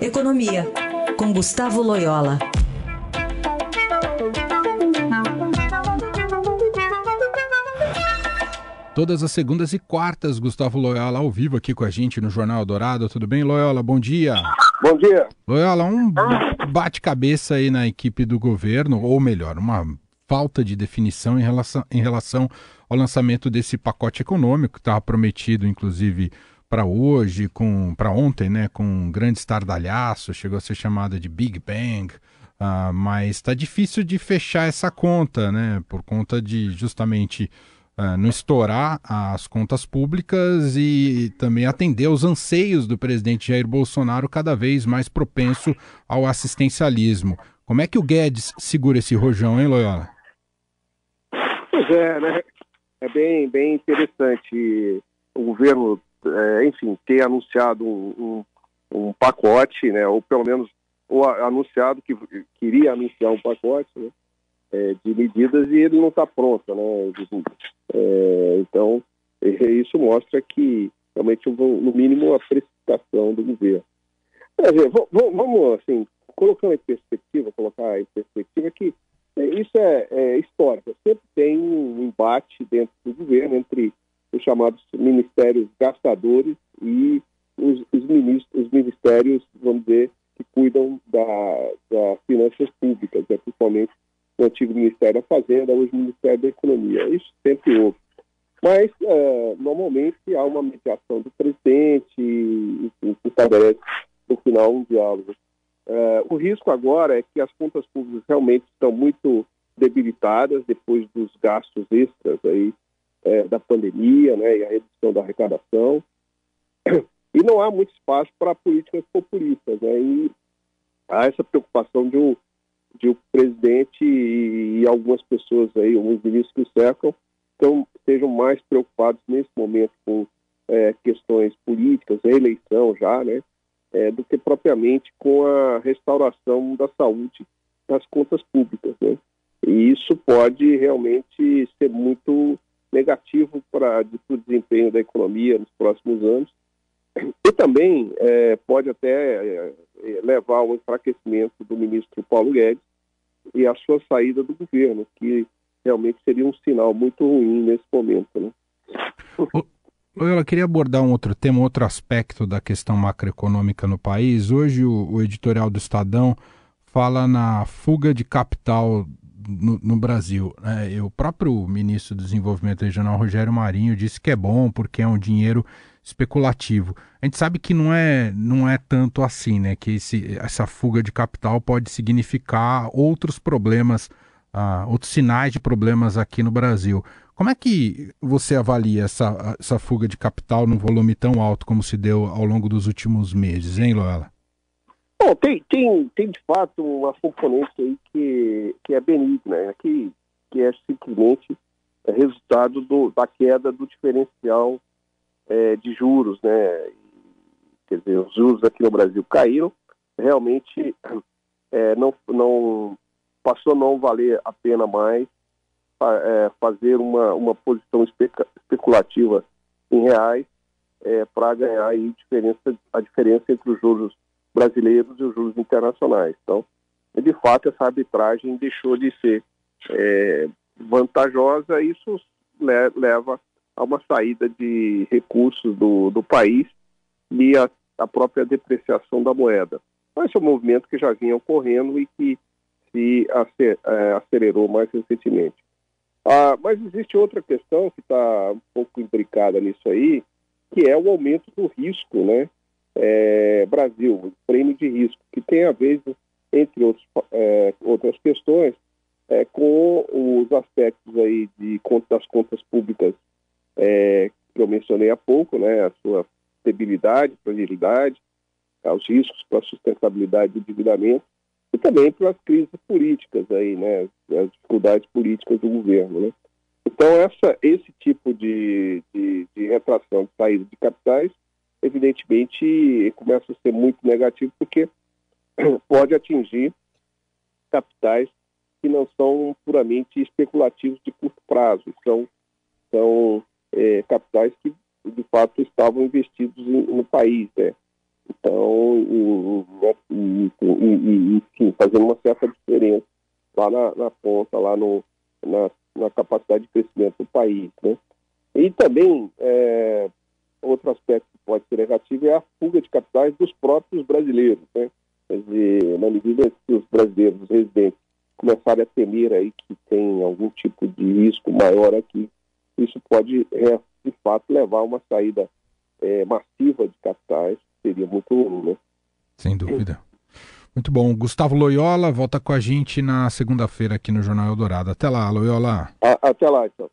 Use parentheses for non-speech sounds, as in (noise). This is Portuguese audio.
Economia, com Gustavo Loyola. Todas as segundas e quartas, Gustavo Loyola ao vivo aqui com a gente no Jornal Dourado. Tudo bem, Loyola? Bom dia. Bom dia. Loyola, um bate-cabeça aí na equipe do governo, ou melhor, uma falta de definição em relação, em relação ao lançamento desse pacote econômico que estava prometido, inclusive, para hoje, com para ontem, né, com um grande estardalhaço, chegou a ser chamada de Big Bang, uh, mas está difícil de fechar essa conta, né, por conta de justamente uh, não estourar as contas públicas e também atender aos anseios do presidente Jair Bolsonaro, cada vez mais propenso ao assistencialismo. Como é que o Guedes segura esse rojão, hein, Loyola? Pois é, né? É bem, bem interessante o governo é, enfim, ter anunciado um, um, um, pacote, né, ou pelo menos ou anunciado que queria anunciar um pacote né, é, de medidas e ele não está pronto. Né, é, então, (laughs) isso mostra que realmente, no mínimo, a precipitação do governo. Vamos, assim, colocando em perspectiva, colocar em perspectiva que é, isso é, é histórico. Sempre tem um embate dentro do governo entre os chamados ministérios gastadores e os, os, ministros, os ministérios, vamos dizer, que cuidam da, das finanças públicas, né, principalmente o antigo Ministério da Fazenda, hoje o Ministério da Economia. Isso sempre houve. Mas, uh, normalmente, há uma mediação do presidente e se estabelece, no final, um diálogo. Uh, o risco agora é que as contas públicas realmente estão muito debilitadas depois dos gastos extras aí é, da pandemia né, e a redução da arrecadação. (clears throat) E não há muito espaço para políticas populistas. Né, e há essa preocupação de um, de um presidente e, e algumas pessoas aí, alguns ministros que o cercam, então, sejam mais preocupados nesse momento com é, questões políticas, reeleição já, né, é, do que propriamente com a restauração da saúde das contas públicas. Né? E isso pode realmente ser muito negativo para o desempenho da economia nos próximos anos e também é, pode até é, levar ao enfraquecimento do ministro Paulo Guedes e a sua saída do governo, que realmente seria um sinal muito ruim nesse momento. Né? Eu queria abordar um outro tema, outro aspecto da questão macroeconômica no país. Hoje o, o editorial do Estadão fala na fuga de capital no, no Brasil. Né? O próprio ministro do Desenvolvimento Regional, Rogério Marinho, disse que é bom porque é um dinheiro especulativo. A gente sabe que não é, não é tanto assim, né? Que esse, essa fuga de capital pode significar outros problemas, uh, outros sinais de problemas aqui no Brasil. Como é que você avalia essa, essa fuga de capital num volume tão alto como se deu ao longo dos últimos meses, hein, Loela? Bom, tem, tem, tem de fato uma componente aí que, que é benigna, né? que, que é simplesmente resultado do, da queda do diferencial é, de juros, né? Quer dizer, os juros aqui no Brasil caíram, realmente (clears throat) é, não, não passou a não valer a pena mais é, fazer uma, uma posição especulativa em reais é, para ganhar aí diferença, a diferença entre os juros brasileiros e os juros internacionais. Então, de fato, essa arbitragem deixou de ser é, vantajosa e isso le leva a uma saída de recursos do, do país e a, a própria depreciação da moeda. Então, esse é um movimento que já vinha ocorrendo e que se é, acelerou mais recentemente. Ah, mas existe outra questão que está um pouco imbricada nisso aí, que é o aumento do risco, né? É, Brasil, prêmio de risco, que tem a ver, entre outros, é, outras questões, é, com os aspectos aí de das contas públicas é, que eu mencionei há pouco, né, a sua estabilidade, fragilidade, os riscos para a sustentabilidade do endividamento e também para as crises políticas aí, né, as dificuldades políticas do governo, né. Então essa, esse tipo de, de, de retração de saída de capitais evidentemente começa a ser muito negativo porque (clears throat) pode atingir capitais que não são puramente especulativos de curto prazo, são, são é, capitais que de fato estavam investidos em, no país, né? Então fazendo uma certa diferença lá na, na ponta, lá no, na, na, capacidade de crescimento do país. Né? E também, é, outro aspecto pode ser negativo é a fuga de capitais dos próprios brasileiros. Né? Quer dizer, na medida que os brasileiros, os residentes, começarem a temer aí que tem algum tipo de risco maior aqui, isso pode, é, de fato, levar a uma saída é, massiva de capitais, seria muito ruim, né? Sem dúvida. Muito bom. Gustavo Loyola volta com a gente na segunda-feira aqui no Jornal Eldorado. Até lá, Loyola. A, até lá, então.